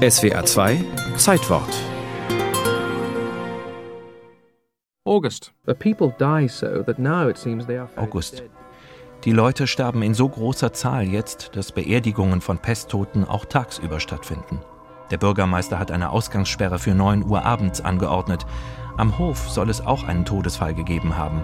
SWR 2 Zeitwort August. August. Die Leute sterben in so großer Zahl jetzt, dass Beerdigungen von Pesttoten auch tagsüber stattfinden. Der Bürgermeister hat eine Ausgangssperre für 9 Uhr abends angeordnet. Am Hof soll es auch einen Todesfall gegeben haben.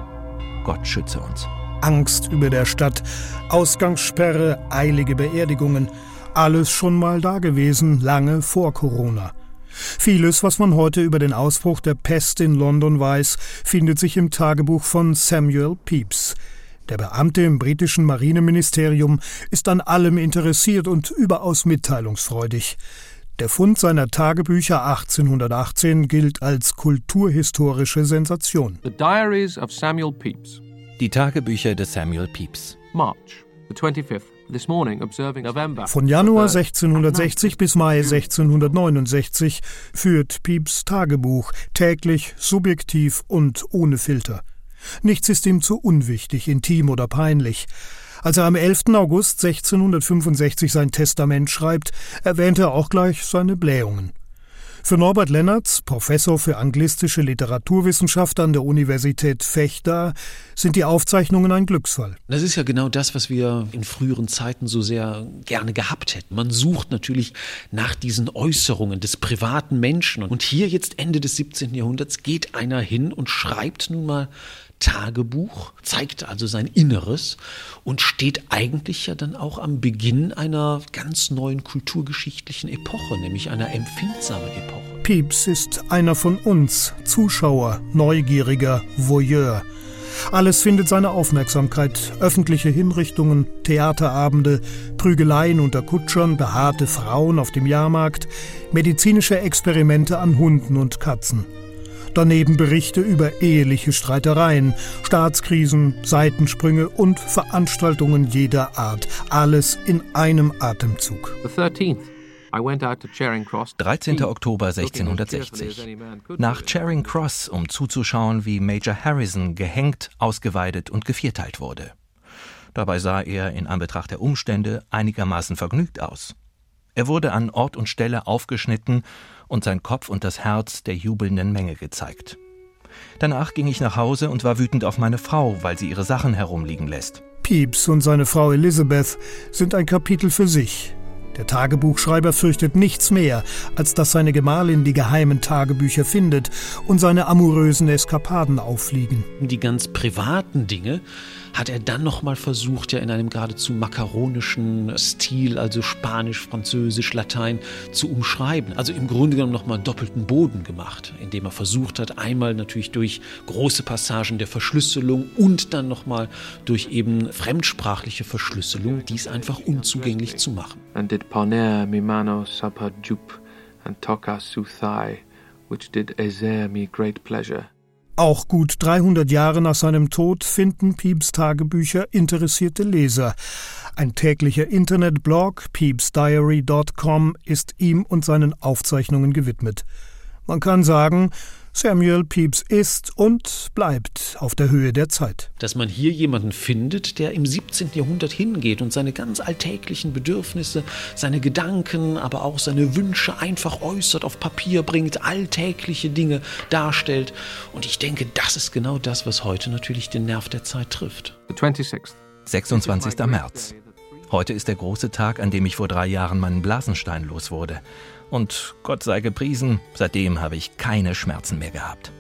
Gott schütze uns. Angst über der Stadt, Ausgangssperre, eilige Beerdigungen. Alles schon mal dagewesen, lange vor Corona. Vieles, was man heute über den Ausbruch der Pest in London weiß, findet sich im Tagebuch von Samuel Pepys. Der Beamte im britischen Marineministerium ist an allem interessiert und überaus mitteilungsfreudig. Der Fund seiner Tagebücher 1818 gilt als kulturhistorische Sensation. The Diaries of Samuel Pepys. Die Tagebücher des Samuel Pepys. March, the 25th. This morning, observing November. Von Januar 1660 bis Mai 1669 führt Pepys Tagebuch, täglich, subjektiv und ohne Filter. Nichts ist ihm zu unwichtig, intim oder peinlich. Als er am 11. August 1665 sein Testament schreibt, erwähnt er auch gleich seine Blähungen. Für Norbert Lennertz, Professor für anglistische Literaturwissenschaft an der Universität Fechter, sind die Aufzeichnungen ein Glücksfall. Das ist ja genau das, was wir in früheren Zeiten so sehr gerne gehabt hätten. Man sucht natürlich nach diesen Äußerungen des privaten Menschen. Und hier jetzt Ende des 17. Jahrhunderts geht einer hin und schreibt nun mal Tagebuch, zeigt also sein Inneres und steht eigentlich ja dann auch am Beginn einer ganz neuen kulturgeschichtlichen Epoche, nämlich einer empfindsamen Epoche. Pieps ist einer von uns, Zuschauer, Neugieriger, Voyeur. Alles findet seine Aufmerksamkeit. Öffentliche Hinrichtungen, Theaterabende, Prügeleien unter Kutschern, behaarte Frauen auf dem Jahrmarkt, medizinische Experimente an Hunden und Katzen. Daneben Berichte über eheliche Streitereien, Staatskrisen, Seitensprünge und Veranstaltungen jeder Art. Alles in einem Atemzug. The 13th. 13. Oktober 1660. Nach Charing Cross, um zuzuschauen, wie Major Harrison gehängt, ausgeweidet und gevierteilt wurde. Dabei sah er in Anbetracht der Umstände einigermaßen vergnügt aus. Er wurde an Ort und Stelle aufgeschnitten und sein Kopf und das Herz der jubelnden Menge gezeigt. Danach ging ich nach Hause und war wütend auf meine Frau, weil sie ihre Sachen herumliegen lässt. Pepys und seine Frau Elizabeth sind ein Kapitel für sich. Der Tagebuchschreiber fürchtet nichts mehr, als dass seine Gemahlin die geheimen Tagebücher findet und seine amorösen Eskapaden auffliegen. Die ganz privaten Dinge hat er dann nochmal versucht, ja in einem geradezu makaronischen Stil, also Spanisch, Französisch, Latein, zu umschreiben. Also im Grunde genommen nochmal doppelten Boden gemacht, indem er versucht hat, einmal natürlich durch große Passagen der Verschlüsselung und dann nochmal durch eben fremdsprachliche Verschlüsselung dies einfach unzugänglich zu machen. And did poner mi mano sapa jup and toca su thigh, which did ezer me great pleasure. Auch gut 300 Jahre nach seinem Tod finden Pepys Tagebücher interessierte Leser. Ein täglicher Internetblog, pepysdiary.com, ist ihm und seinen Aufzeichnungen gewidmet. Man kann sagen, Samuel Pepys ist und bleibt auf der Höhe der Zeit. Dass man hier jemanden findet, der im 17. Jahrhundert hingeht und seine ganz alltäglichen Bedürfnisse, seine Gedanken, aber auch seine Wünsche einfach äußert, auf Papier bringt, alltägliche Dinge darstellt. Und ich denke, das ist genau das, was heute natürlich den Nerv der Zeit trifft. The 26th. 26. März. Heute ist der große Tag, an dem ich vor drei Jahren meinen Blasenstein los wurde. Und Gott sei gepriesen, seitdem habe ich keine Schmerzen mehr gehabt.